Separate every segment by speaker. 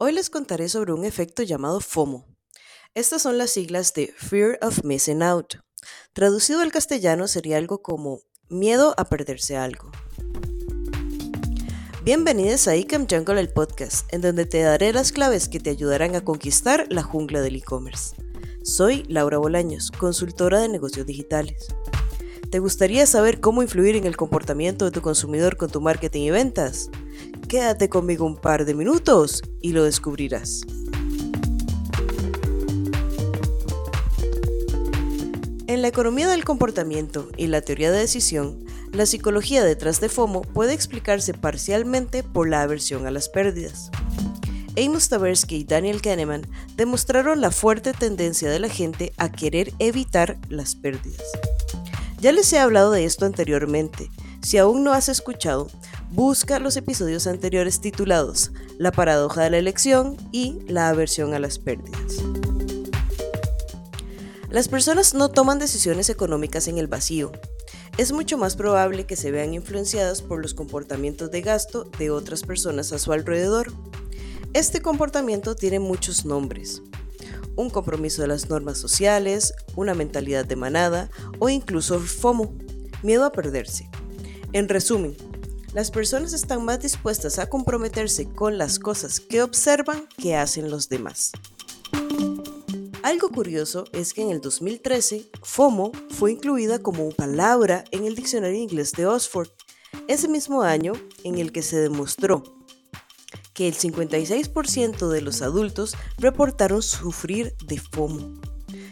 Speaker 1: Hoy les contaré sobre un efecto llamado FOMO. Estas son las siglas de Fear of Missing Out. Traducido al castellano sería algo como miedo a perderse algo. Bienvenidos a Ecom Jungle, el podcast, en donde te daré las claves que te ayudarán a conquistar la jungla del e-commerce. Soy Laura Bolaños, consultora de negocios digitales. ¿Te gustaría saber cómo influir en el comportamiento de tu consumidor con tu marketing y ventas? Quédate conmigo un par de minutos y lo descubrirás. En la economía del comportamiento y la teoría de decisión, la psicología detrás de FOMO puede explicarse parcialmente por la aversión a las pérdidas. Amos Tversky y Daniel Kahneman demostraron la fuerte tendencia de la gente a querer evitar las pérdidas. Ya les he hablado de esto anteriormente. Si aún no has escuchado, busca los episodios anteriores titulados La paradoja de la elección y La aversión a las pérdidas. Las personas no toman decisiones económicas en el vacío. Es mucho más probable que se vean influenciadas por los comportamientos de gasto de otras personas a su alrededor. Este comportamiento tiene muchos nombres un compromiso de las normas sociales, una mentalidad de manada o incluso FOMO, miedo a perderse. En resumen, las personas están más dispuestas a comprometerse con las cosas que observan que hacen los demás. Algo curioso es que en el 2013, FOMO fue incluida como palabra en el diccionario inglés de Oxford, ese mismo año en el que se demostró que el 56% de los adultos reportaron sufrir de FOMO.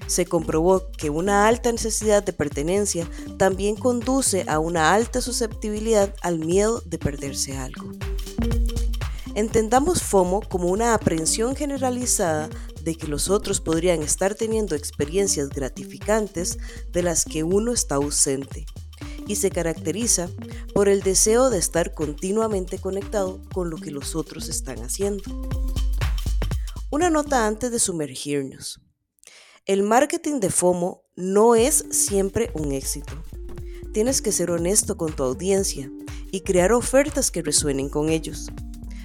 Speaker 1: Se comprobó que una alta necesidad de pertenencia también conduce a una alta susceptibilidad al miedo de perderse algo. Entendamos FOMO como una aprehensión generalizada de que los otros podrían estar teniendo experiencias gratificantes de las que uno está ausente y se caracteriza por el deseo de estar continuamente conectado con lo que los otros están haciendo. Una nota antes de sumergirnos. El marketing de FOMO no es siempre un éxito. Tienes que ser honesto con tu audiencia y crear ofertas que resuenen con ellos.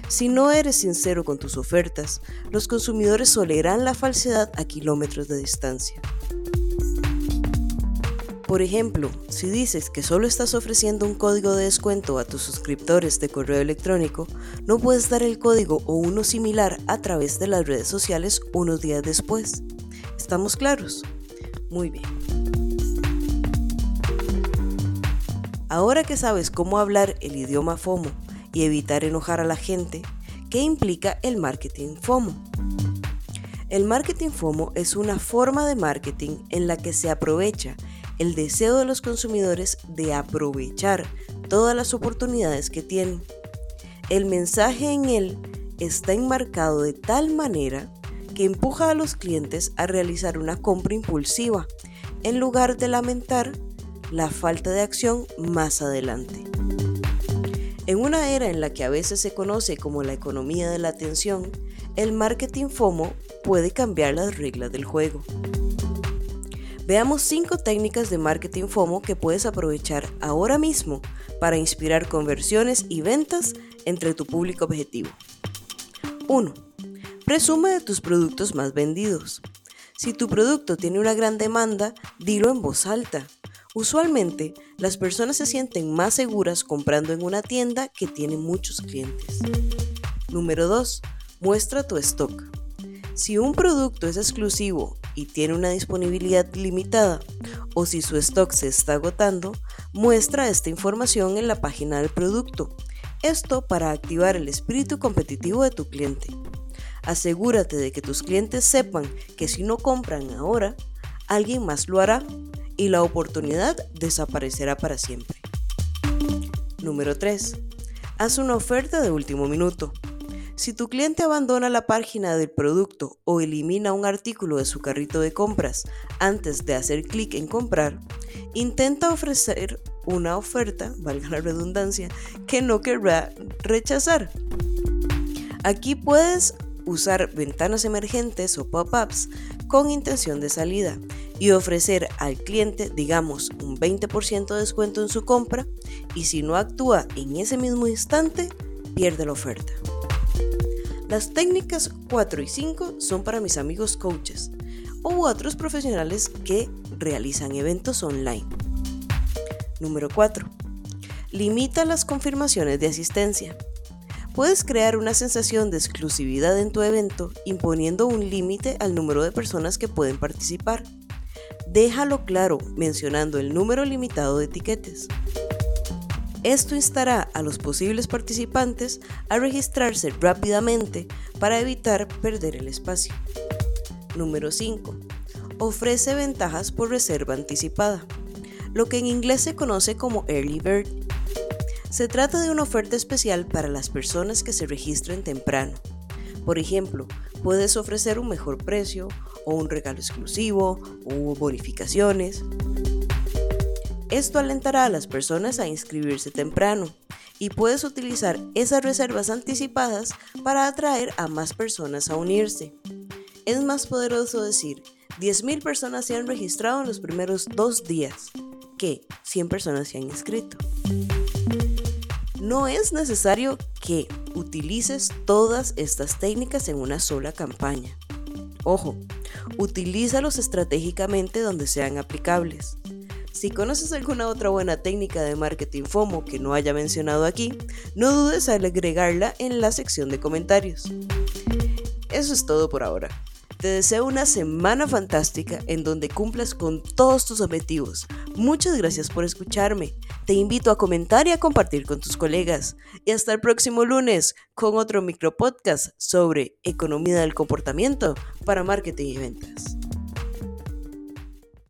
Speaker 1: Si no eres sincero con tus ofertas, los consumidores olerán la falsedad a kilómetros de distancia. Por ejemplo, si dices que solo estás ofreciendo un código de descuento a tus suscriptores de correo electrónico, no puedes dar el código o uno similar a través de las redes sociales unos días después. ¿Estamos claros? Muy bien. Ahora que sabes cómo hablar el idioma FOMO y evitar enojar a la gente, ¿qué implica el marketing FOMO? El marketing FOMO es una forma de marketing en la que se aprovecha el deseo de los consumidores de aprovechar todas las oportunidades que tienen. El mensaje en él está enmarcado de tal manera que empuja a los clientes a realizar una compra impulsiva en lugar de lamentar la falta de acción más adelante. En una era en la que a veces se conoce como la economía de la atención, el marketing FOMO puede cambiar las reglas del juego. Veamos 5 técnicas de marketing FOMO que puedes aprovechar ahora mismo para inspirar conversiones y ventas entre tu público objetivo. 1. Presume de tus productos más vendidos. Si tu producto tiene una gran demanda, dilo en voz alta. Usualmente, las personas se sienten más seguras comprando en una tienda que tiene muchos clientes. Número 2. Muestra tu stock. Si un producto es exclusivo y tiene una disponibilidad limitada o si su stock se está agotando, muestra esta información en la página del producto. Esto para activar el espíritu competitivo de tu cliente. Asegúrate de que tus clientes sepan que si no compran ahora, alguien más lo hará y la oportunidad desaparecerá para siempre. Número 3. Haz una oferta de último minuto. Si tu cliente abandona la página del producto o elimina un artículo de su carrito de compras antes de hacer clic en comprar, intenta ofrecer una oferta, valga la redundancia, que no querrá rechazar. Aquí puedes usar ventanas emergentes o pop-ups con intención de salida y ofrecer al cliente, digamos, un 20% de descuento en su compra y si no actúa en ese mismo instante, pierde la oferta. Las técnicas 4 y 5 son para mis amigos coaches u otros profesionales que realizan eventos online. Número 4. Limita las confirmaciones de asistencia. Puedes crear una sensación de exclusividad en tu evento imponiendo un límite al número de personas que pueden participar. Déjalo claro mencionando el número limitado de etiquetes. Esto instará a los posibles participantes a registrarse rápidamente para evitar perder el espacio. Número 5. Ofrece ventajas por reserva anticipada, lo que en inglés se conoce como Early Bird. Se trata de una oferta especial para las personas que se registren temprano. Por ejemplo, puedes ofrecer un mejor precio o un regalo exclusivo o bonificaciones. Esto alentará a las personas a inscribirse temprano y puedes utilizar esas reservas anticipadas para atraer a más personas a unirse. Es más poderoso decir 10.000 personas se han registrado en los primeros dos días que 100 personas se han inscrito. No es necesario que utilices todas estas técnicas en una sola campaña. Ojo, utilízalos estratégicamente donde sean aplicables. Si conoces alguna otra buena técnica de marketing FOMO que no haya mencionado aquí, no dudes en agregarla en la sección de comentarios. Eso es todo por ahora. Te deseo una semana fantástica en donde cumplas con todos tus objetivos. Muchas gracias por escucharme. Te invito a comentar y a compartir con tus colegas. Y hasta el próximo lunes con otro micro podcast sobre economía del comportamiento para marketing y ventas.